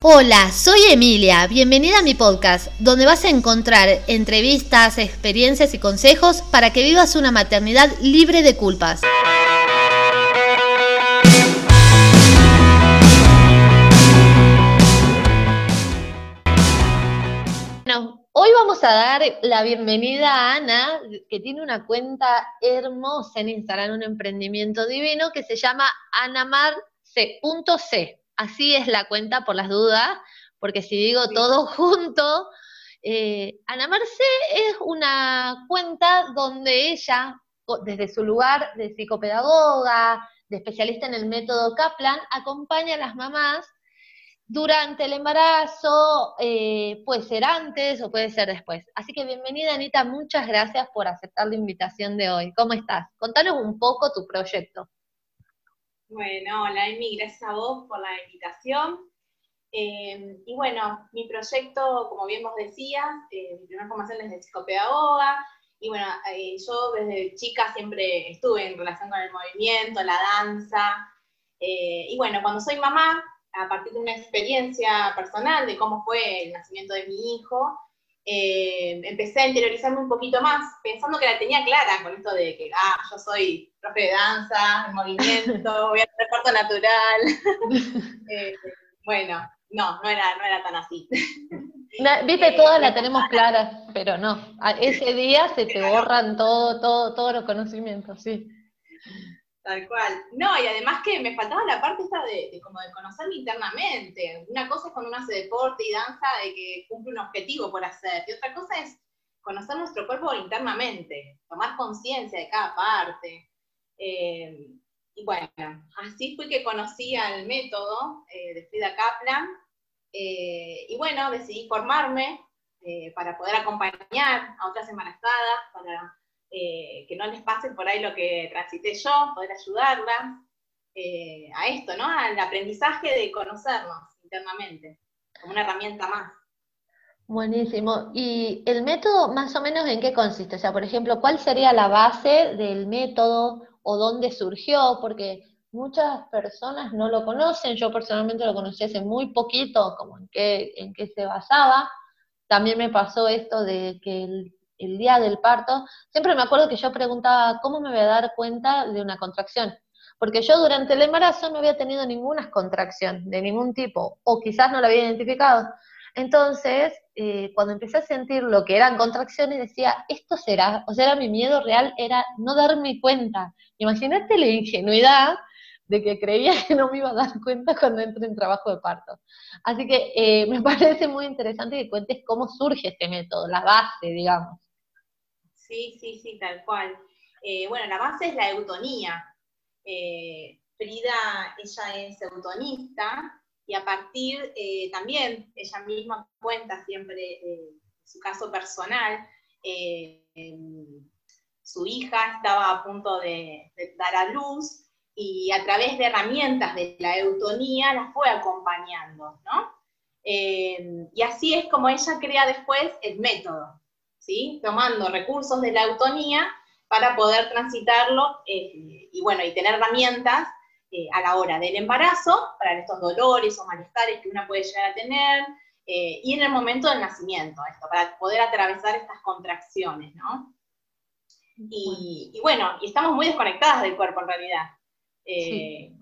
Hola, soy Emilia, bienvenida a mi podcast, donde vas a encontrar entrevistas, experiencias y consejos para que vivas una maternidad libre de culpas. Bueno, hoy vamos a dar la bienvenida a Ana, que tiene una cuenta hermosa en Instagram, un emprendimiento divino que se llama anamarc.c. Así es la cuenta por las dudas, porque si digo todo junto, eh, Ana Marce es una cuenta donde ella, desde su lugar de psicopedagoga, de especialista en el método Kaplan, acompaña a las mamás durante el embarazo, eh, puede ser antes o puede ser después. Así que bienvenida Anita, muchas gracias por aceptar la invitación de hoy. ¿Cómo estás? Contanos un poco tu proyecto. Bueno, hola Emi, gracias a vos por la invitación. Eh, y bueno, mi proyecto, como bien vos decías, eh, mi primera formación es de psicopedagoga, y bueno, eh, yo desde chica siempre estuve en relación con el movimiento, la danza, y bueno, cuando soy mamá, a partir de una experiencia personal de cómo fue el nacimiento de mi hijo, eh, empecé a interiorizarme un poquito más, pensando que la tenía clara con esto de que, ah, yo soy profe de danza, movimiento, voy a hacer parto natural. Eh, bueno, no, no era, no era tan así. Viste, todas la tenemos claras, pero no. Ese día se te borran todo, todo, todos los conocimientos, sí. Tal cual. No, y además que me faltaba la parte esta de, como de conocerme internamente. Una cosa es cuando uno hace deporte y danza de que cumple un objetivo por hacer, y otra cosa es conocer nuestro cuerpo internamente, tomar conciencia de cada parte. Eh, y bueno, así fue que conocí al método eh, de Frida Kaplan, eh, y bueno, decidí formarme para poder acompañar a otras embarazadas, para que no les pase por ahí lo que transité yo, poder ayudarlas a esto, ¿no? Al aprendizaje de conocernos internamente, como una herramienta más. Buenísimo. ¿Y el método más o menos en qué consiste? O sea, por ejemplo, ¿cuál sería la base del método o dónde surgió? Porque muchas personas no lo conocen, yo personalmente lo conocí hace muy poquito, como en qué, en qué se basaba. También me pasó esto de que el el día del parto, siempre me acuerdo que yo preguntaba, ¿cómo me voy a dar cuenta de una contracción? Porque yo durante el embarazo no había tenido ninguna contracción de ningún tipo, o quizás no la había identificado. Entonces, eh, cuando empecé a sentir lo que eran contracciones, decía, esto será, o sea, era mi miedo real, era no darme cuenta. Imagínate la ingenuidad de que creía que no me iba a dar cuenta cuando entré en trabajo de parto. Así que eh, me parece muy interesante que cuentes cómo surge este método, la base, digamos. Sí, sí, sí, tal cual. Eh, bueno, la base es la eutonía. Frida, ella es eutonista y a partir eh, también, ella misma cuenta siempre su caso personal, su hija estaba a punto de, dar a luz y a través de herramientas de la eutonía la fue acompañando, ¿no? y así es como ella crea después el método, tomando recursos de la autonía para poder transitarlo eh, y bueno, y tener herramientas eh, a la hora del embarazo para estos dolores o malestares que una puede llegar a tener eh, y en el momento del nacimiento, esto, para poder atravesar estas contracciones, ¿no? Y, bueno, y estamos muy desconectadas del cuerpo en realidad.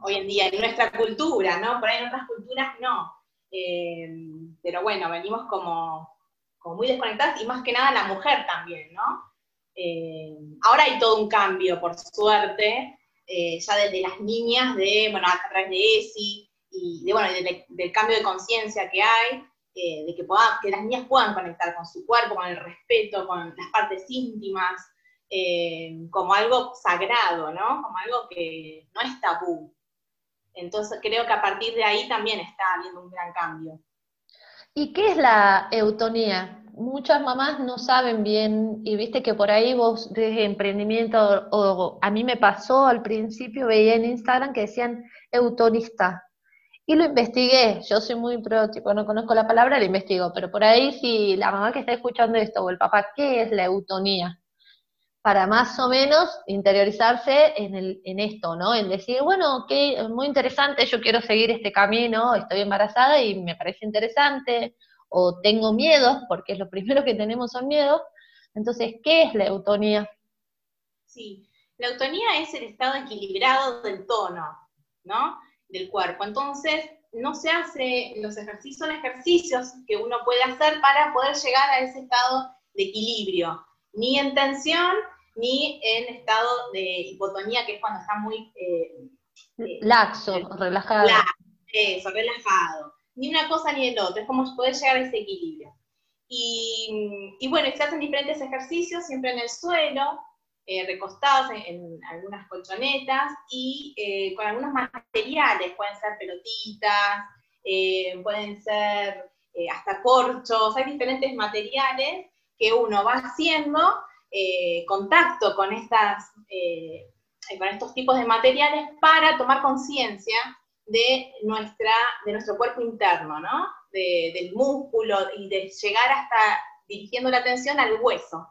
Hoy en día, en nuestra cultura, ¿no? Por ahí en otras culturas no. pero bueno, venimos como muy desconectadas y más que nada la mujer también, ¿no? Eh, ahora hay todo un cambio, por suerte, eh, ya desde las niñas, de, bueno, a través de ESI y de, bueno, del cambio de conciencia que hay, eh, de que, que las niñas puedan conectar con su cuerpo, con el respeto, con las partes íntimas, como algo sagrado, ¿no? Como algo que no es tabú. Entonces creo que a partir de ahí también está habiendo un gran cambio. ¿Y qué es la eutonía? Muchas mamás no saben bien, y viste que por ahí vos de emprendimiento, o, a mí me pasó al principio, veía en Instagram que decían eutonista. Y lo investigué, yo soy muy pro, tipo, no conozco la palabra, lo investigo, pero por ahí si la mamá que está escuchando esto, o el papá, ¿qué es la eutonía? para más o menos interiorizarse en, el, en esto, ¿no? En decir, bueno, ok, muy interesante, yo quiero seguir este camino, estoy embarazada y me parece interesante, o tengo miedos, porque es lo primero que tenemos son miedos. Entonces, ¿qué es la eutonía? Sí, la eutonía es el estado equilibrado del tono, ¿no? Del cuerpo. Entonces, no se hace, los ejercicios son ejercicios que uno puede hacer para poder llegar a ese estado de equilibrio, ni en tensión, ni en estado de hipotonía, que es cuando está muy... Eh, eh, Laxo, relajado. eso, relajado. Ni una cosa ni el otro, es como poder llegar a ese equilibrio. Y, y bueno, se hacen diferentes ejercicios, siempre en el suelo, eh, recostados en, algunas colchonetas y eh, con algunos materiales, pueden ser pelotitas, eh, pueden ser hasta corchos, hay diferentes materiales que uno va haciendo contacto con, estas, con estos tipos de materiales para tomar conciencia de, nuestra, de nuestro cuerpo interno, ¿no? del músculo y de llegar hasta dirigiendo la atención al hueso.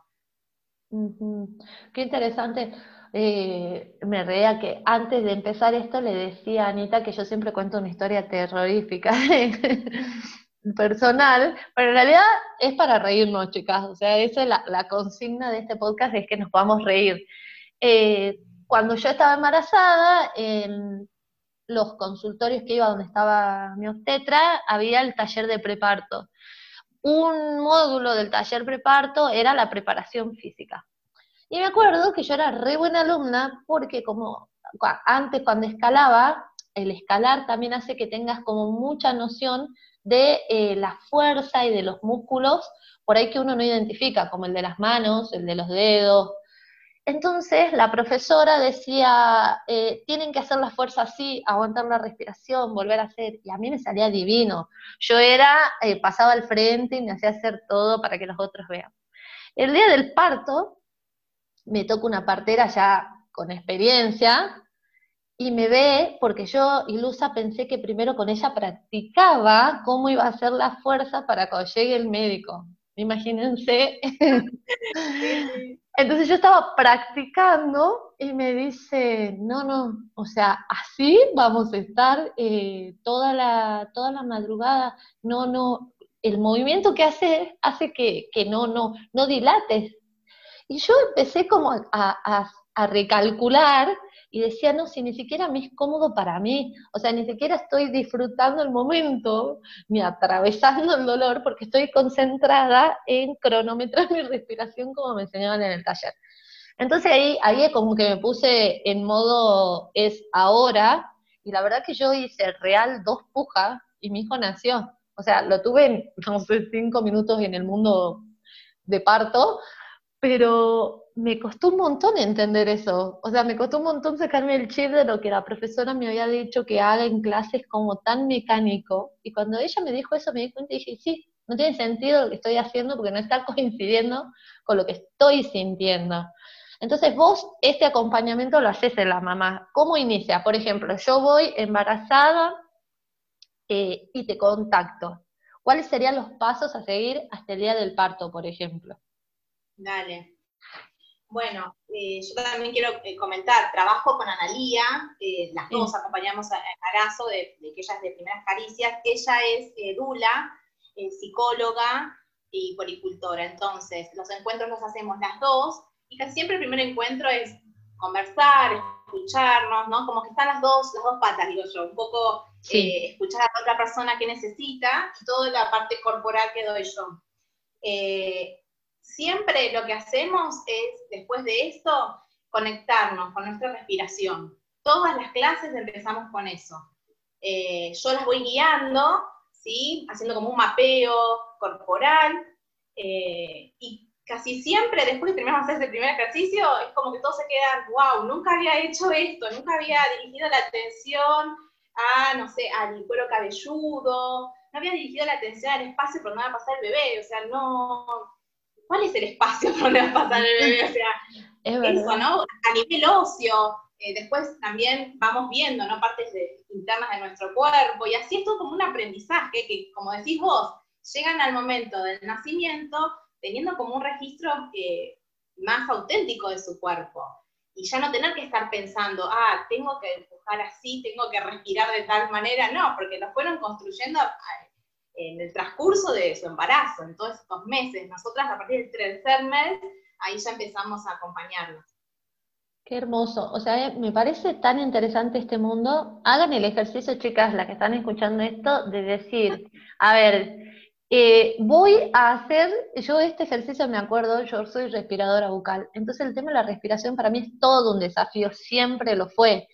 Qué interesante. Eh, me reía que antes de empezar esto le decía a Anita que yo siempre cuento una historia terrorífica personal, pero en realidad es para reírnos, chicas. O sea, esa es la, consigna de este podcast, es que nos podamos reír. Eh, cuando yo estaba embarazada, los consultorios que iba donde estaba mi obstetra, había el taller de preparto un módulo del taller preparto era la preparación física. Y me acuerdo que yo era re buena alumna porque como antes cuando escalaba, el escalar también hace que tengas como mucha noción de eh, la fuerza y de los músculos por ahí que uno no identifica, como el de las manos, el de los dedos, entonces la profesora decía, eh, tienen que hacer la fuerza así, aguantar la respiración, volver a hacer, y a mí me salía divino. Yo era, eh, pasaba al frente y me hacía hacer todo para que los otros vean. El día del parto, me toca una partera ya con experiencia, y me ve, porque yo, ilusa, pensé que primero con ella practicaba cómo iba a hacer la fuerza para cuando llegue el médico. Imagínense. Entonces yo estaba practicando y me dice, no, no, o sea, así vamos a estar eh, toda, la, toda la madrugada. No, no, el movimiento que hace hace que, no, no, no dilates. Y yo empecé como a, a recalcular y decía, no, si ni siquiera me es cómodo para mí, o sea, ni siquiera estoy disfrutando el momento, ni atravesando el dolor, porque estoy concentrada en cronometrar mi respiración como me enseñaban en el taller. Entonces ahí, ahí como que me puse en modo es ahora, y la verdad que yo hice real dos pujas y mi hijo nació. O sea, lo tuve, en, no sé, cinco minutos en el mundo de parto, pero me costó un montón entender eso. O sea, me costó un montón sacarme el chip de lo que la profesora me había dicho que haga en clases como tan mecánico. Y cuando ella me dijo eso, me di cuenta y dije, sí, no tiene sentido lo que estoy haciendo porque no está coincidiendo con lo que estoy sintiendo. Entonces vos este acompañamiento lo haces en la mamá. ¿Cómo inicia? Por ejemplo, yo voy embarazada eh, y te contacto. ¿Cuáles serían los pasos a seguir hasta el día del parto, por ejemplo? Dale. Bueno, eh, yo también quiero eh, comentar, trabajo con Analía, eh, las dos acompañamos a, Arazo, de, que ella es de primeras caricias, ella es dula, psicóloga y policultora, entonces los encuentros los hacemos las dos, y casi siempre el primer encuentro es conversar, escucharnos, ¿no? Como que están las dos, las dos patas, digo yo, un poco escuchar a la otra persona que necesita y toda la parte corporal que doy yo siempre lo que hacemos es, después de esto, conectarnos con nuestra respiración. Todas las clases empezamos con eso. Eh, yo las voy guiando, ¿sí? haciendo como un mapeo corporal, eh, y casi siempre después de terminar hacer ese primer ejercicio, es como que todos se quedan, wow, nunca había hecho esto, nunca había dirigido la atención a, no sé, al cuero cabelludo, no había dirigido la atención al espacio por donde va a pasar el bebé, o sea, no, ¿cuál es el espacio donde va a pasar el bebé? O sea, eso, ¿no? A nivel ocio, eh, después también vamos viendo, ¿no? Partes internas de nuestro cuerpo, y así es todo como un aprendizaje que, como decís vos, llegan al momento del nacimiento teniendo como un registro eh, más auténtico de su cuerpo. Y ya no tener que estar pensando, ah, tengo que empujar así, tengo que respirar de tal manera, no, porque lo fueron construyendo en el transcurso de su embarazo, en todos estos meses. Nosotras a partir del tercer mes, ahí ya empezamos a acompañarnos. Qué hermoso. O sea, me parece tan interesante este mundo. Hagan el ejercicio, chicas, las que están escuchando esto, de decir, a ver, eh, voy a hacer, yo este ejercicio me acuerdo, yo soy respiradora bucal, entonces el tema de la respiración para mí es todo un desafío, siempre lo fue.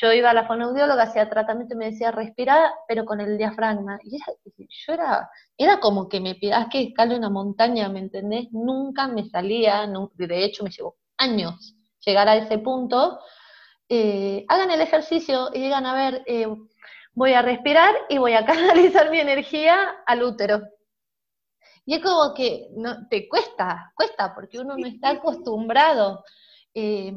Yo iba a la fonoaudióloga, hacía tratamiento y me decía, respira, pero con el diafragma. Y yo era, era como que me pidas que escale una montaña, ¿me entendés? Nunca me salía, de hecho me llevó años llegar a ese punto. Eh, hagan el ejercicio y digan, a ver, eh, voy a respirar y voy a canalizar mi energía al útero. Y es como que no, te cuesta, cuesta, porque uno no está acostumbrado. Eh,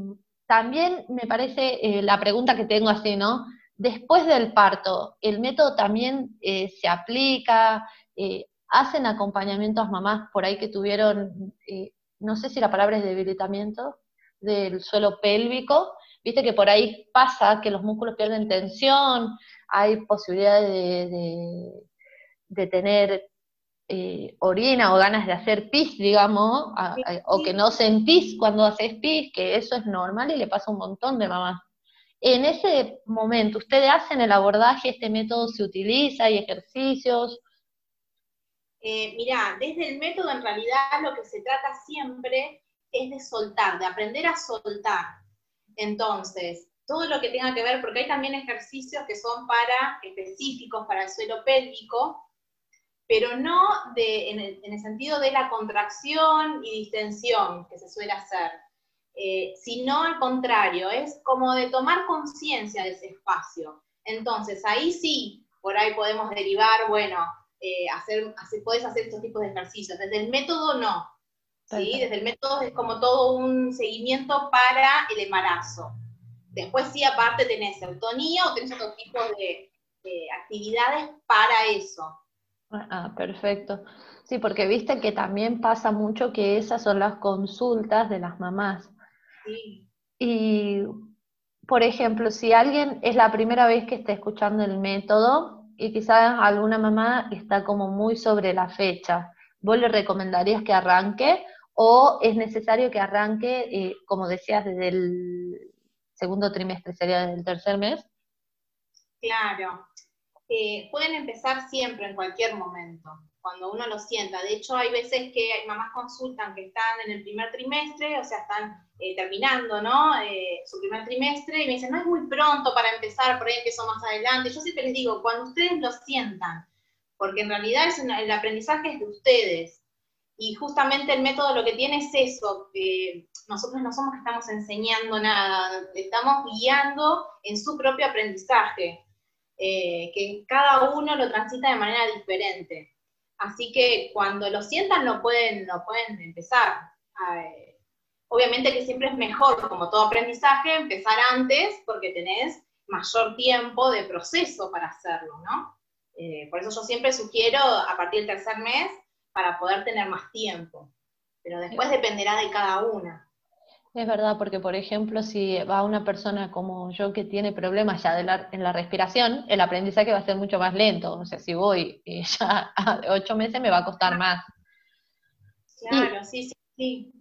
también me parece eh, la pregunta que tengo así, ¿no? Después del parto, ¿el método también eh, se aplica? Eh, ¿Hacen acompañamiento a mamás por ahí que tuvieron, no sé si la palabra es debilitamiento, del suelo pélvico? Viste que por ahí pasa que los músculos pierden tensión, hay posibilidades de, de tener eh, orina o ganas de hacer pis, digamos, o que no sentís cuando haces pis, que eso es normal y le pasa a un montón de mamás. En ese momento, ¿ustedes hacen el abordaje? ¿Este método se utiliza? ¿Hay ejercicios? Eh, mirá, desde el método en realidad lo que se trata siempre es de soltar, de aprender a soltar. Entonces, todo lo que tenga que ver, porque hay también ejercicios que son para específicos para el suelo pélvico, pero no en, el, sentido de la contracción y distensión que se suele hacer, eh, sino al contrario, es como de tomar conciencia de ese espacio. Entonces, ahí sí, por ahí podemos derivar, bueno, eh, hacer, puedes hacer estos tipos de ejercicios. Desde el método no. ¿sí? Desde el método es como todo un seguimiento para el embarazo. Después sí, aparte tenés autonía o tenés otro tipo de actividades para eso. Ah, perfecto. Sí, porque viste que también pasa mucho que esas son las consultas de las mamás. Sí. Y, por ejemplo, si alguien es la primera vez que está escuchando el método y quizás alguna mamá está como muy sobre la fecha, ¿vos le recomendarías que arranque o es necesario que arranque, eh, como decías, desde el segundo trimestre, sería desde el tercer mes? Claro, pueden empezar siempre, en cualquier momento, cuando uno lo sienta. De hecho, hay veces que hay mamás consultan que están en el primer trimestre, o sea, están eh, terminando, ¿no? Eh, su primer trimestre, y me dicen, no es muy pronto para empezar, por ahí empiezo más adelante. Yo siempre les digo, cuando ustedes lo sientan, porque en realidad el aprendizaje es de ustedes. Y justamente el método lo que tiene es eso, que nosotros no somos que estamos enseñando nada, estamos guiando en su propio aprendizaje. Eh, que cada uno lo transita de manera diferente. Así que cuando lo sientan lo pueden, lo pueden empezar. Eh, obviamente que siempre es mejor, como todo aprendizaje, empezar antes porque tenés mayor tiempo de proceso para hacerlo, ¿no? Eh, por eso yo siempre sugiero a partir del tercer mes para poder tener más tiempo. Pero después dependerá de cada una. Es verdad, porque por ejemplo, si va una persona como yo que tiene problemas ya en la respiración, el aprendizaje va a ser mucho más lento. O sea, si voy ya a ocho meses me va a costar más. Claro, sí, sí, sí.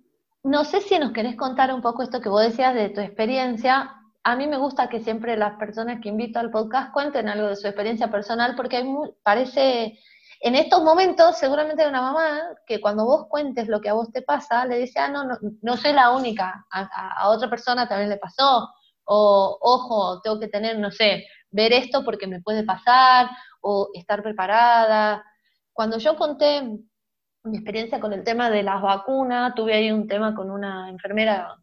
No sé si nos querés contar un poco esto que vos decías de tu experiencia. A mí me gusta que siempre las personas que invito al podcast cuenten algo de su experiencia personal, porque hay parece en estos momentos, seguramente hay una mamá que cuando vos cuentes lo que a vos te pasa, le dice, ah, no, no, no soy la única, a, otra persona también le pasó, o ojo, tengo que tener, no sé, ver esto porque me puede pasar, o estar preparada. Cuando yo conté mi experiencia con el tema de las vacunas, tuve ahí un tema con una enfermera,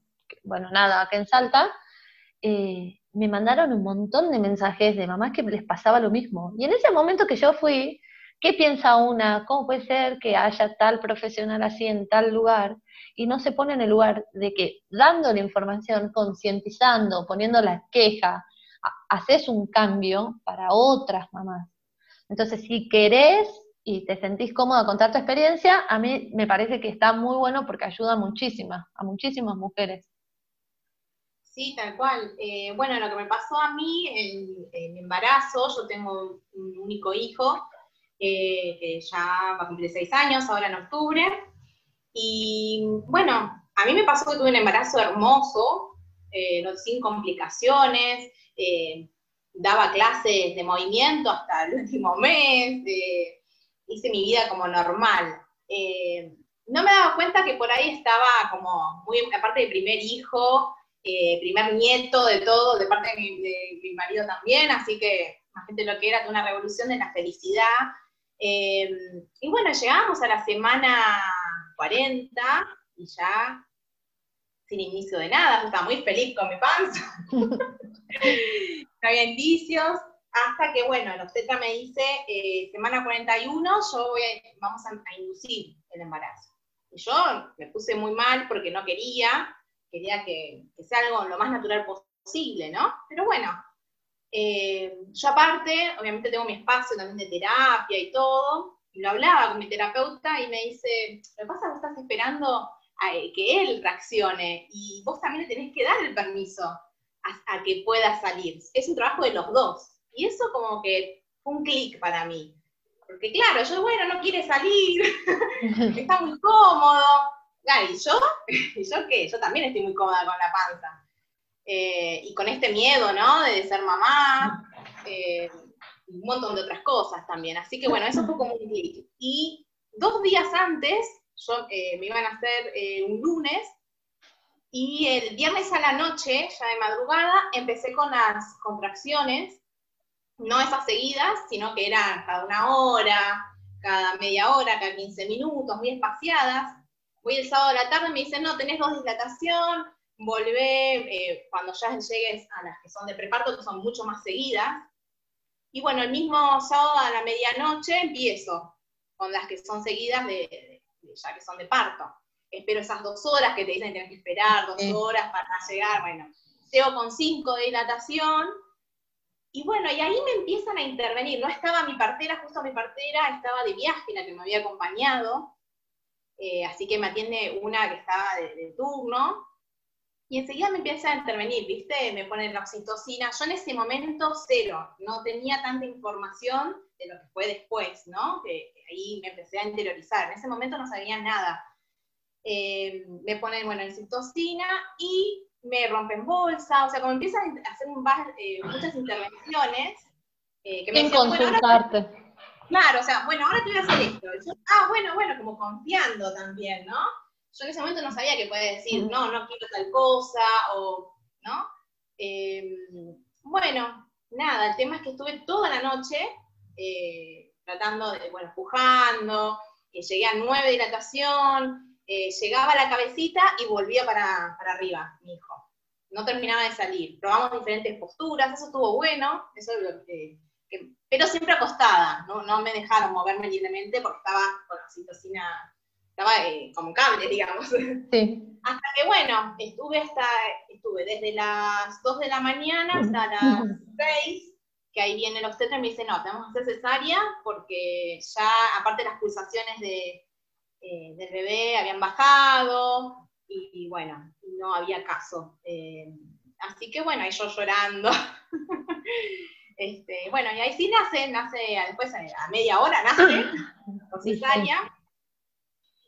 bueno, nada, acá en Salta, eh, me mandaron un montón de mensajes de mamás que les pasaba lo mismo. Y en ese momento que yo fui, ¿Qué piensa una? ¿Cómo puede ser que haya tal profesional así en tal lugar? Y no se pone en el lugar de que dando la información, concientizando, poniendo la queja, haces un cambio para otras mamás. Entonces, si querés y te sentís cómoda a contar tu experiencia, a mí me parece que está muy bueno porque ayuda muchísimas, a muchísimas mujeres. Sí, tal cual. Eh, bueno, lo que me pasó a mí en el embarazo, yo tengo un único hijo, eh, que ya va a cumplir seis años, ahora en octubre, y bueno, a mí me pasó que tuve un embarazo hermoso, eh, sin complicaciones, daba clases de movimiento hasta el último mes, hice mi vida como normal. no me daba cuenta que por ahí estaba como muy, aparte de primer hijo, eh, primer nieto de todo, de parte de mi, marido también, así que gente lo que era una revolución de la felicidad. Eh, y bueno, llegamos a la semana 40 y ya sin inicio de nada, estaba muy feliz con mi panza, no había indicios, hasta que, bueno, el obstetra me dice, eh, semana 41, yo voy vamos a, inducir el embarazo. Y yo me puse muy mal porque no quería, quería que, sea algo lo más natural posible, ¿no? Pero bueno, eh, yo aparte, obviamente tengo mi espacio también de terapia y todo, y lo hablaba con mi terapeuta y me dice, lo que pasa es que estás esperando a que él reaccione y vos también le tenés que dar el permiso a, que pueda salir. Es un trabajo de los dos. Y eso como que fue un clic para mí. Porque claro, yo, bueno, no quiere salir, está muy cómodo, ¿y yo? ¿Y yo qué? Yo también estoy muy cómoda con la panza. Eh, y con este miedo, ¿no? De ser mamá, eh, un montón de otras cosas también. Así que bueno, eso fue como un clic. Y dos días antes, yo eh, me iban a hacer un lunes, y el viernes a la noche, ya de madrugada, empecé con las contracciones, no esas seguidas, sino que eran cada una hora, cada media hora, cada 15 minutos, muy espaciadas voy el sábado a la tarde me dicen, no, tenés dos dilatación, volvé eh, cuando ya llegues a las que son de preparto, que son mucho más seguidas. Y bueno, el mismo sábado a la medianoche empiezo con las que son seguidas de, ya que son de parto. Espero esas dos horas que te dicen que tienes que esperar, dos horas para llegar, bueno, llego con cinco de dilatación, y bueno, y ahí me empiezan a intervenir. No estaba mi partera, justo mi partera estaba de viaje, la que me había acompañado, eh, así que me atiende una que estaba de, turno, y enseguida me empieza a intervenir, ¿viste? Me ponen la oxitocina. Yo en ese momento cero, no tenía tanta información de lo que fue después, ¿no? Que, ahí me empecé a interiorizar. En ese momento no sabía nada. Eh, me ponen, bueno, oxitocina y me rompen bolsa, o sea, como empiezan a hacer eh, muchas intervenciones. que me consultarte. Claro, o sea, bueno, ahora te voy a hacer esto. ah, bueno, bueno, como confiando también, ¿no? Yo en ese momento no sabía que puede decir, no, no quiero tal cosa, o, ¿no? Em, bueno, nada, el tema es que estuve toda la noche eh, tratando de, bueno, empujando, eh, llegué a nueve de dilatación, eh, llegaba a la cabecita y volvía para, para arriba, mi hijo. No terminaba de salir. Probamos diferentes posturas, eso estuvo bueno, eso es lo que pero siempre acostada, ¿no? no me dejaron moverme libremente porque estaba con la citocina, estaba eh, como cable, digamos. Sí. Hasta que, bueno, estuve hasta, estuve desde las 2 de la mañana hasta las 6, que ahí viene el obstetra y me dice, no, tenemos que hacer cesárea porque ya, aparte las pulsaciones de, eh, del bebé habían bajado y, bueno, no había caso. Eh, así que bueno, ahí yo llorando. Este, bueno, y ahí sí nace, nace después a media hora, nace, con cesárea.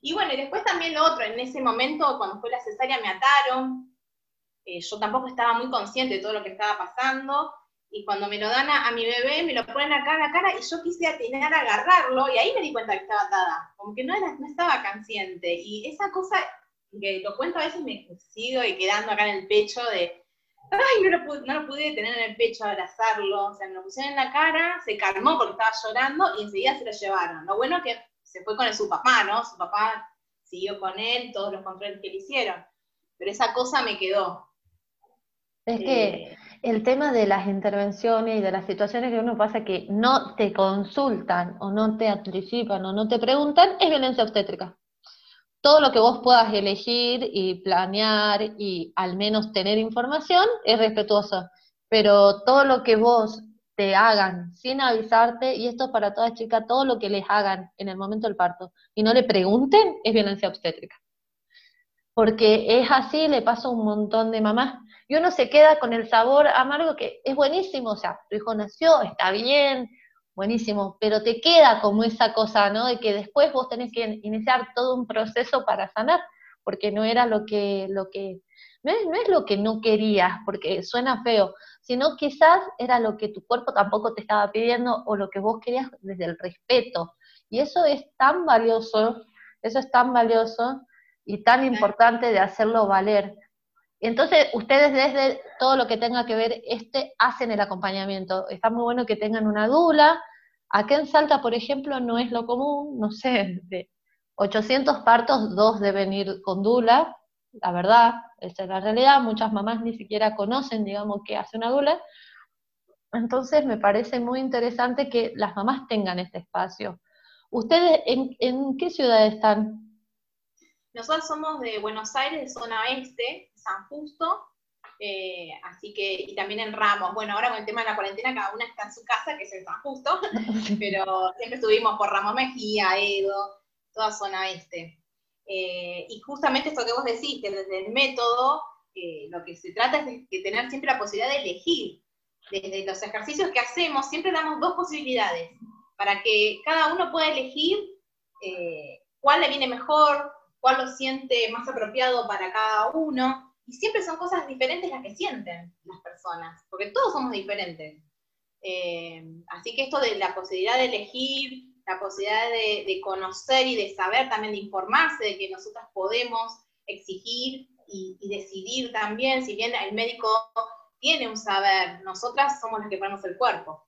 Y bueno, y después también lo otro, en ese momento, cuando fue la cesárea, me ataron. Eh, yo tampoco estaba muy consciente de todo lo que estaba pasando. Y cuando me lo dan a, mi bebé, me lo ponen acá en la cara y yo quise atinar a agarrarlo. Y ahí me di cuenta que estaba atada. Como que no, era, no estaba consciente. Y esa cosa que lo cuento a veces me sigo y quedando acá en el pecho de ay, no lo, pude, no lo pude tener en el pecho, abrazarlo, o sea, me lo pusieron en la cara, se calmó porque estaba llorando y enseguida se lo llevaron. Lo bueno que se fue con el, su papá, ¿no? Su papá siguió con él, todos los controles que le hicieron, pero esa cosa me quedó. Es que eh, el tema de las intervenciones y de las situaciones que uno pasa que no te consultan o no te anticipan o no te preguntan es violencia obstétrica todo lo que vos puedas elegir y planear y al menos tener información es respetuoso, pero todo lo que vos te hagan sin avisarte, y esto para todas chicas, todo lo que les hagan en el momento del parto y no le pregunten es violencia obstétrica. Porque es así, le pasa a un montón de mamás. Y uno se queda con el sabor amargo que es buenísimo, o sea, tu hijo nació, está bien, buenísimo, pero te queda como esa cosa, ¿no? De que después vos tenés que iniciar todo un proceso para sanar, porque no era lo que, lo que, no es, no es lo que no querías, porque suena feo, sino quizás era lo que tu cuerpo tampoco te estaba pidiendo o lo que vos querías desde el respeto. Y eso es tan valioso, eso es tan valioso y tan importante de hacerlo valer. Entonces, ustedes desde todo lo que tenga que ver este hacen el acompañamiento. Está muy bueno que tengan una dula. Acá en Salta, por ejemplo, no es lo común, no sé, de 800 partos, dos deben ir con dula, la verdad, esa es la realidad. Muchas mamás ni siquiera conocen, digamos, qué hace una dula. Entonces, me parece muy interesante que las mamás tengan este espacio. ¿Ustedes en, qué ciudad están? Nosotros somos de Buenos Aires, zona oeste, San Justo, eh, así que, y también en Ramos. Bueno, ahora con el tema de la cuarentena, cada una está en su casa, que es el San Justo, pero siempre estuvimos por Ramos Mejía, Edo, toda zona oeste. Eh, y justamente esto que vos decís, que desde el método, eh, lo que se trata es de, tener siempre la posibilidad de elegir. Desde los ejercicios que hacemos, siempre damos dos posibilidades, para que cada uno pueda elegir cuál le viene mejor, cuál lo siente más apropiado para cada uno. Y siempre son cosas diferentes las que sienten las personas, porque todos somos diferentes. Eh, así que esto de la posibilidad de elegir, la posibilidad de, conocer y de saber, también de informarse de que nosotras podemos exigir y, decidir también, si bien el médico tiene un saber, nosotras somos las que ponemos el cuerpo.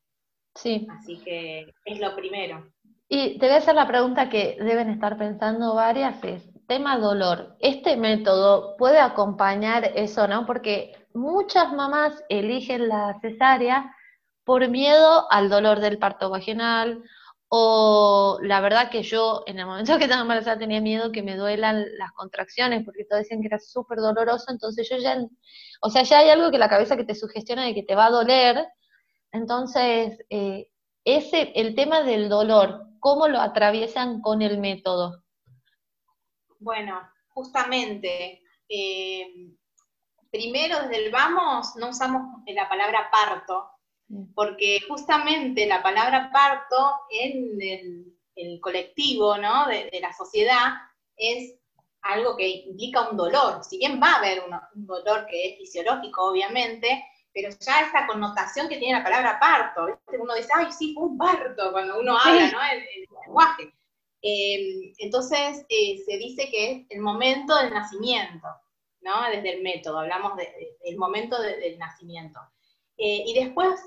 Sí. Así que es lo primero. Y te voy a hacer la pregunta que deben estar pensando varias, es, tema dolor, ¿este método puede acompañar eso, no? Porque muchas mamás eligen la cesárea por miedo al dolor del parto vaginal, o la verdad que yo en el momento que estaba embarazada tenía miedo que me duelan las contracciones, porque todos decían que era súper doloroso, entonces yo ya, o sea, ya hay algo que la cabeza que te sugestiona de que te va a doler, entonces eh, ese, el tema del dolor, ¿cómo lo atraviesan con el método? Bueno, justamente, eh, primero desde el vamos no usamos la palabra parto. Porque justamente la palabra parto en el, colectivo de, la sociedad es algo que implica un dolor. Si bien va a haber un dolor que es fisiológico, obviamente, pero ya esa connotación que tiene la palabra parto, uno dice, ay, sí, fue un parto, cuando uno habla, ¿no? el lenguaje. Em, entonces, eh, se dice que es el momento del nacimiento, ¿no? Desde el método, hablamos del momento del nacimiento. Eh, y después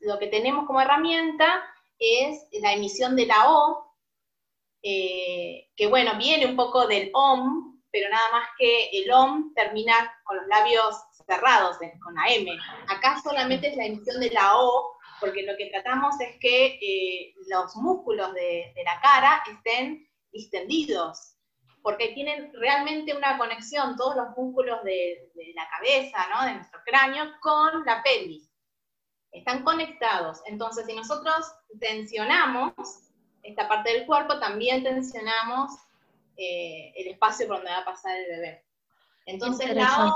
lo que tenemos como herramienta es la emisión de la O, eh, que bueno, viene un poco del OM, pero nada más que el OM termina con los labios cerrados, con la M. Acá solamente es la emisión de la O, porque lo que tratamos es que eh, los músculos de, la cara estén distendidos, porque tienen realmente una conexión, todos los músculos de, la cabeza, ¿no? de nuestro cráneo, con la pelvis. Están conectados. Entonces, si nosotros tensionamos esta parte del cuerpo, también tensionamos eh, el espacio por donde va a pasar el bebé. Entonces, la O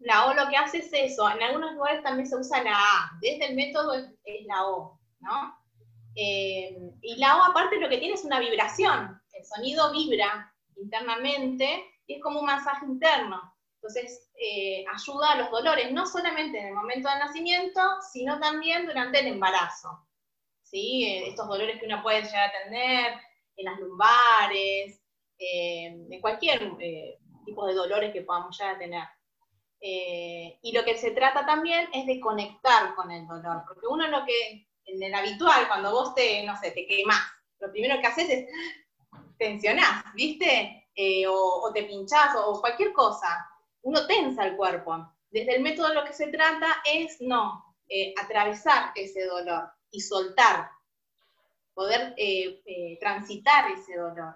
la O lo que hace es eso. En algunos lugares también se usa la A. Desde el método es, la O, ¿no? Eh, y la O aparte lo que tiene es una vibración. El sonido vibra internamente y es como un masaje interno. Entonces, eh, ayuda a los dolores, no solamente en el momento del nacimiento, sino también durante el embarazo. ¿sí? Eh, estos dolores que uno puede llegar a tener en las lumbares, en cualquier tipo de dolores que podamos llegar a tener. Eh, y lo que se trata también es de conectar con el dolor, porque uno lo que, en el habitual, cuando vos te, no sé, te quemás, lo primero que haces es tensionás, ¿viste? Eh, o, te pinchás o, cualquier cosa. Uno tensa el cuerpo. Desde el método lo que se trata es, no, eh, atravesar ese dolor y soltar, poder transitar ese dolor.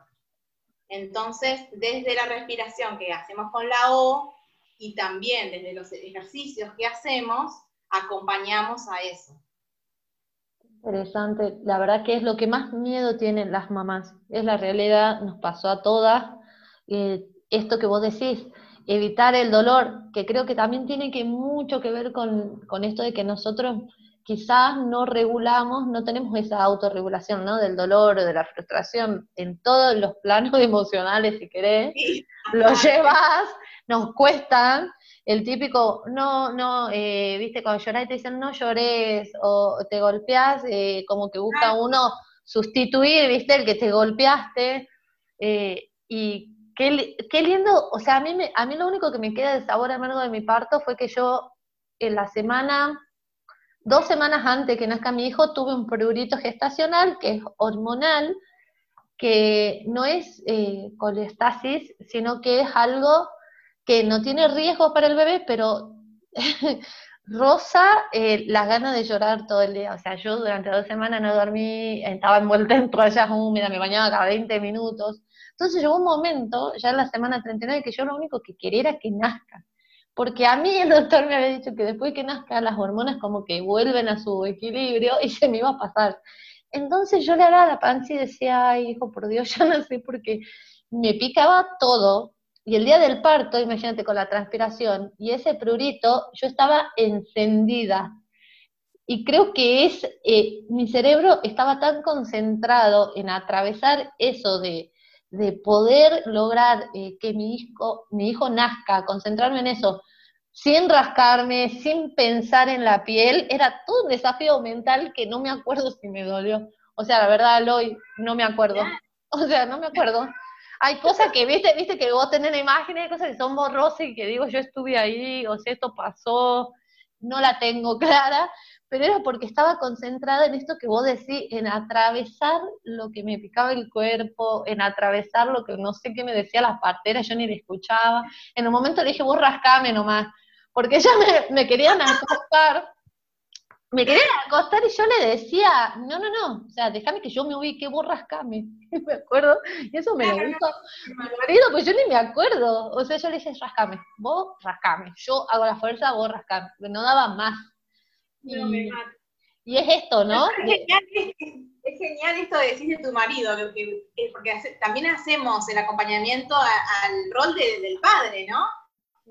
Entonces, desde la respiración que hacemos con la O, y también desde los ejercicios que hacemos, acompañamos a eso. Interesante, la verdad que es lo que más miedo tienen las mamás, es la realidad, nos pasó a todas, eh, esto que vos decís, evitar el dolor, que creo que también tiene que mucho que ver con, con esto de que nosotros quizás no regulamos, no tenemos esa autorregulación, ¿no? Del dolor o de la frustración en todos los planos emocionales, si querés, lo llevas, nos cuestan, el típico, no, no, eh, viste, cuando llorás te dicen no llores, o te golpeas, eh, como que busca uno sustituir, viste, el que te golpeaste, eh, y qué, lindo, o sea, a mí, me, a mí lo único que me queda de sabor amargo de mi parto fue que yo en la semana Dos semanas antes que nazca mi hijo tuve un prurito gestacional que es hormonal, que no es eh, colestasis, sino que es algo que no tiene riesgo para el bebé, pero rosa eh, las ganas de llorar todo el día. O sea, yo durante dos semanas no dormí, estaba envuelta en toallas húmedas, me bañaba cada 20 minutos. Entonces llegó un momento, ya en la semana 39, que yo lo único que quería era que nazca porque a mí el doctor me había dicho que después que nazca las hormonas como que vuelven a su equilibrio y se me iba a pasar. Entonces yo le hablaba a la panza y decía, ay, hijo, por Dios, ya no sé, porque me picaba todo. Y el día del parto, imagínate con la transpiración y ese prurito, yo estaba encendida. Y creo que es, eh, mi cerebro estaba tan concentrado en atravesar eso de, de poder lograr eh, que mi hijo, mi hijo nazca, concentrarme en eso, sin rascarme, sin pensar en la piel, era todo un desafío mental que no me acuerdo si me dolió. O sea, la verdad, hoy no me acuerdo. O sea, no me acuerdo. Hay cosas que, viste, viste que vos tenés imágenes, cosas que son borrosas y que digo, yo estuve ahí, o sea, esto pasó, no la tengo clara, pero era porque estaba concentrada en esto que vos decís, en atravesar lo que me picaba el cuerpo, en atravesar lo que no sé qué me decía las parteras, yo ni le escuchaba. En un momento le dije, vos rascame nomás, porque ya me, me querían acostar, me querían acostar y yo le decía, no, no, no, o sea, déjame que yo me ubique, vos rascame, me acuerdo, y eso me lo dijo mi marido, pues yo ni me acuerdo, o sea, yo le dije, rascame, vos rascame, yo hago la fuerza, vos rascame, no daba más, y, es esto, ¿no? Es genial, esto de decir de tu marido, porque también hacemos el acompañamiento al rol del padre, ¿no?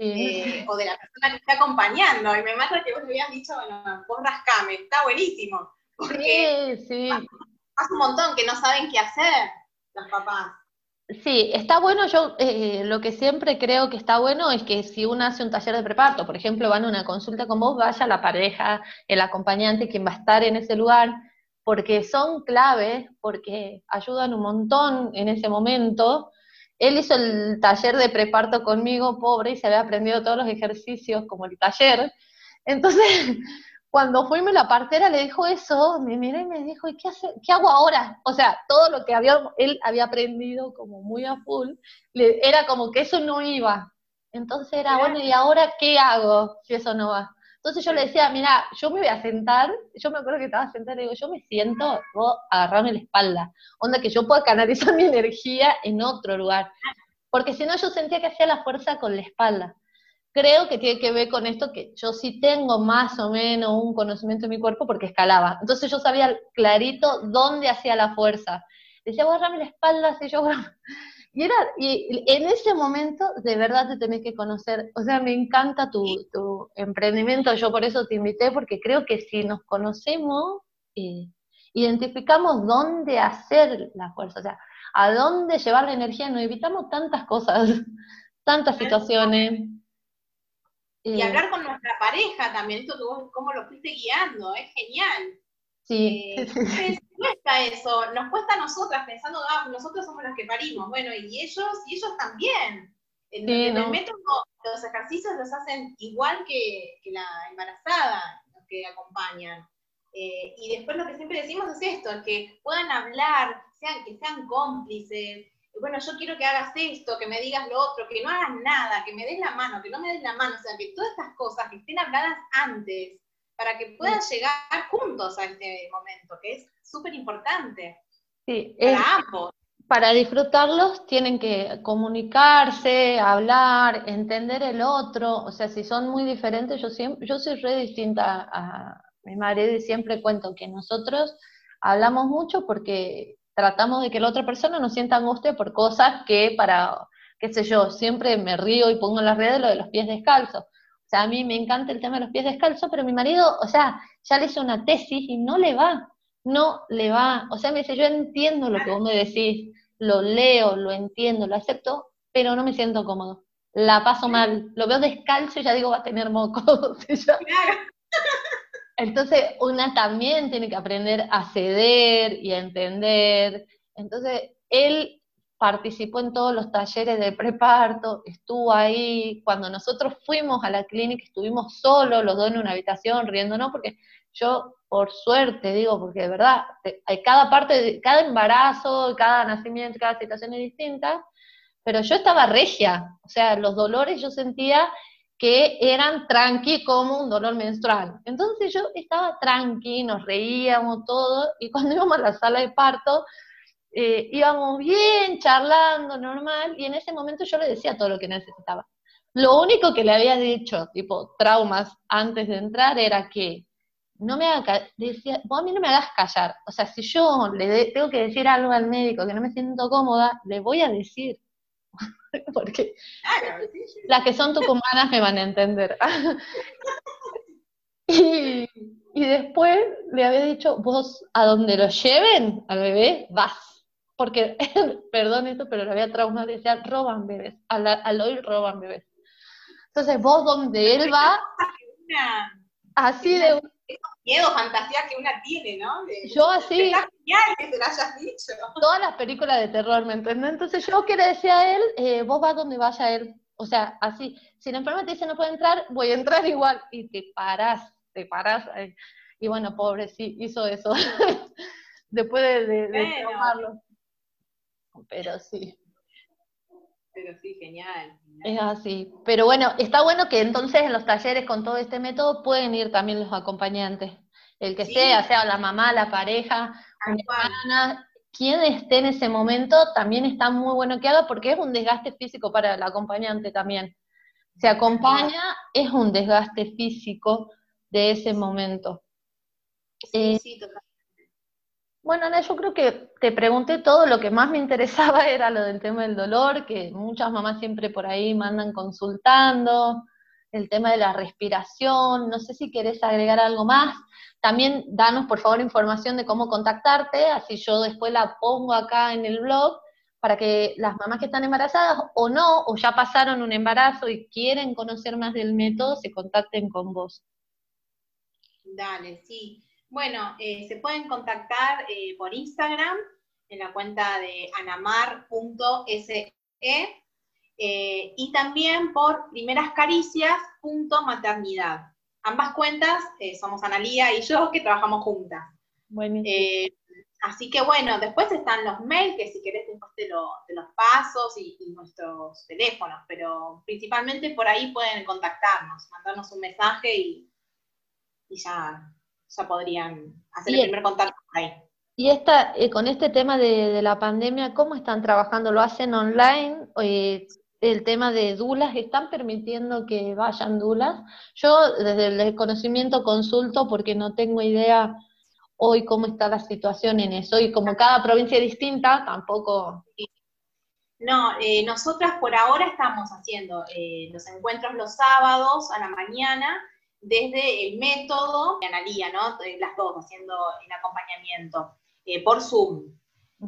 Eh, o de la persona que está acompañando. Y me mata que vos me habías dicho, bueno, vos rascame, está buenísimo. Porque sí, sí. Pasa un montón que no saben qué hacer los papás. Sí, está bueno, yo eh, lo que siempre creo que está bueno es que si uno hace un taller de preparto, por ejemplo, van a una consulta con vos, vaya la pareja, el acompañante, quien va a estar en ese lugar, porque son claves, porque ayudan un montón en ese momento. Él hizo el taller de preparto conmigo, pobre, y se había aprendido todos los ejercicios como el taller. Entonces, cuando fuimos la partera le dijo eso, me miré y me dijo, ¿y qué, hace, qué hago ahora? O sea, todo lo que había, él había aprendido como muy a full, le, era como que eso no iba. Entonces era, bueno, ¿y ahora qué hago si eso no va? Entonces yo le decía, mira, yo me voy a sentar, yo me acuerdo que estaba sentada, le digo, yo me siento, vos agarrarme la espalda, onda que yo pueda canalizar mi energía en otro lugar. Porque si no yo sentía que hacía la fuerza con la espalda creo que tiene que ver con esto que yo sí tengo más o menos un conocimiento de mi cuerpo porque escalaba. Entonces yo sabía clarito dónde hacía la fuerza. Decía, agarrame la espalda, así yo... Y, era, y en ese momento de verdad te tenés que conocer. O sea, me encanta tu, tu emprendimiento, yo por eso te invité, porque creo que si nos conocemos, eh, identificamos dónde hacer la fuerza, o sea, a dónde llevar la energía, nos evitamos tantas cosas, tantas situaciones. Y hablar con nuestra pareja también, esto tú cómo lo fuiste guiando, es genial. Sí. Eh, cuesta eso, nos cuesta a nosotras pensando, ah, nosotros somos los que parimos, bueno, y ellos, y ellos también. En, el método, los ejercicios los hacen igual que, la embarazada, los que acompañan. Eh, y después lo que siempre decimos es esto, que puedan hablar, sean, que sean cómplices, bueno, yo quiero que hagas esto, que me digas lo otro, que no hagas nada, que me des la mano, que no me des la mano, o sea, que todas estas cosas que estén habladas antes, para que puedan llegar juntos a este momento, que es súper importante. Sí, para ambos. Para disfrutarlos tienen que comunicarse, hablar, entender el otro, o sea, si son muy diferentes, yo siempre, yo soy re distinta a, mi marido y siempre cuento que nosotros hablamos mucho porque tratamos de que la otra persona no sienta angustia por cosas que para, qué sé yo, siempre me río y pongo en las redes lo de los pies descalzos. O sea, a mí me encanta el tema de los pies descalzos, pero mi marido, o sea, ya le hizo una tesis y no le va, no le va. O sea, me dice, yo entiendo lo que vos me decís, lo leo, lo entiendo, lo acepto, pero no me siento cómodo. La paso mal, lo veo descalzo y ya digo, va a tener mocos. Entonces, una también tiene que aprender a ceder y a entender. Entonces, él participó en todos los talleres de preparto, estuvo ahí. Cuando nosotros fuimos a la clínica, estuvimos solos, los dos en una habitación, riéndonos, porque yo, por suerte, digo, porque de verdad, cada parte, cada embarazo, cada nacimiento, cada situación es distinta, pero yo estaba regia, o sea, los dolores yo sentía que eran tranqui como un dolor menstrual. Entonces yo estaba tranqui, nos reíamos todo, y cuando íbamos a la sala de parto, eh, íbamos bien, charlando, normal, y en ese momento yo le decía todo lo que necesitaba. Lo único que le había dicho, tipo traumas, antes de entrar, era que no me haga, decía, vos a mí no me hagas callar. O sea, si yo le tengo que decir algo al médico que no me siento cómoda, le voy a decir. Porque las que son tucumanas me van a entender. y, y después le había dicho, vos a donde lo lleven al bebé, vas porque, perdón esto, pero lo había traumado, decía, roban bebés, al, al oír roban bebés. Entonces vos donde él va, así de... Miedo, fantasía que una tiene, ¿no? yo así... genial que te lo hayas dicho. Todas las películas de terror, ¿me entiendes? Entonces yo que le decía a él, eh, vos vas donde vaya él. O sea, así, si la enferma te dice no puede entrar, voy a entrar igual. Y te parás, te parás. Y bueno, pobre, sí, hizo eso. Después de, de, de pero sí. Pero sí, genial. Es así. Pero bueno, está bueno que entonces en los talleres con todo este método pueden ir también los acompañantes. El que sea, sea la mamá, la pareja, una hermana, quien esté en ese momento, también está muy bueno que haga porque es un desgaste físico para el acompañante también. Se acompaña, es un desgaste físico de ese momento. Sí, eh, sí, totalmente. Bueno, Ana, yo creo que te pregunté todo, lo que más me interesaba era lo del tema del dolor, que muchas mamás siempre por ahí mandan consultando, el tema de la respiración, no sé si querés agregar algo más. También danos por favor información de cómo contactarte, así yo después la pongo acá en el blog para que las mamás que están embarazadas o no, o ya pasaron un embarazo y quieren conocer más del método, se contacten con vos. Dale, sí. Bueno, eh, se pueden contactar eh, por Instagram en la cuenta de anamar.se eh, y también por primerascaricias.maternidad. Ambas cuentas somos Analía y yo que trabajamos juntas. así que bueno, después están los mails, que si querés después te, los pasos y, nuestros teléfonos, pero principalmente por ahí pueden contactarnos, mandarnos un mensaje y ya ya podrían hacer el primer contacto ahí. Y esta, eh, con este tema de, la pandemia, ¿cómo están trabajando? ¿Lo hacen online? Eh, el tema de dulas, ¿están permitiendo que vayan dulas? Yo desde el desconocimiento consulto porque no tengo idea hoy cómo está la situación en eso. Y como cada provincia es distinta, tampoco... No, eh, nosotras por ahora estamos haciendo los encuentros los sábados a la mañana desde el método de Analía, ¿no? Las dos haciendo el acompañamiento eh, por Zoom.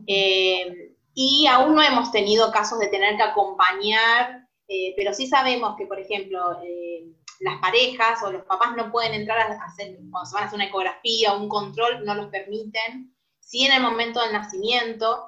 Eh, y aún no hemos tenido casos de tener que acompañar, eh, pero sí sabemos que, por ejemplo, las parejas o los papás no pueden entrar a hacer, cuando se van a hacer una ecografía o un control, no los permiten. Sí en el momento del nacimiento,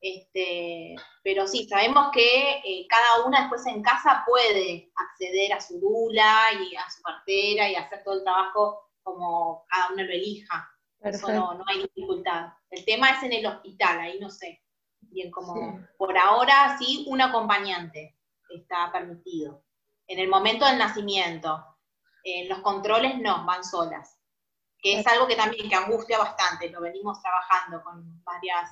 este, pero sí, sabemos que eh, cada una después en casa puede acceder a su dula y a su partera y hacer todo el trabajo como cada una lo elija. Eso no, hay dificultad. El tema es en el hospital, ahí no sé. Bien, como por ahora sí, un acompañante está permitido. En el momento del nacimiento, en los controles no, van solas. Que es algo que también que angustia bastante, lo venimos trabajando con varias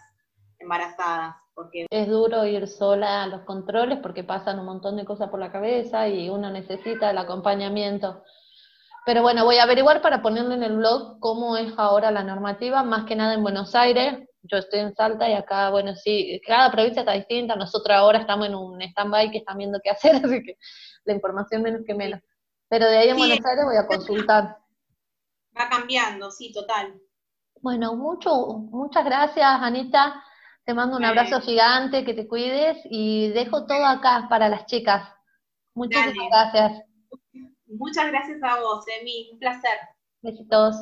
embarazadas. Porque... Es duro ir sola a los controles porque pasan un montón de cosas por la cabeza y uno necesita el acompañamiento. Pero bueno, voy a averiguar para ponerle en el blog cómo es ahora la normativa, más que nada en Buenos Aires. Yo estoy en Salta y acá, bueno, sí, cada provincia está distinta. Nosotros ahora estamos en un stand-by que están viendo qué hacer, así que la información menos que menos. Pero de ahí en Buenos Aires voy a consultar. Va cambiando, sí, total. Bueno, mucho, muchas gracias, Anita. Te mando un abrazo gigante, que te cuides y dejo todo acá para las chicas. Muchas gracias. Muchas gracias a vos, Emi, un placer. Besitos.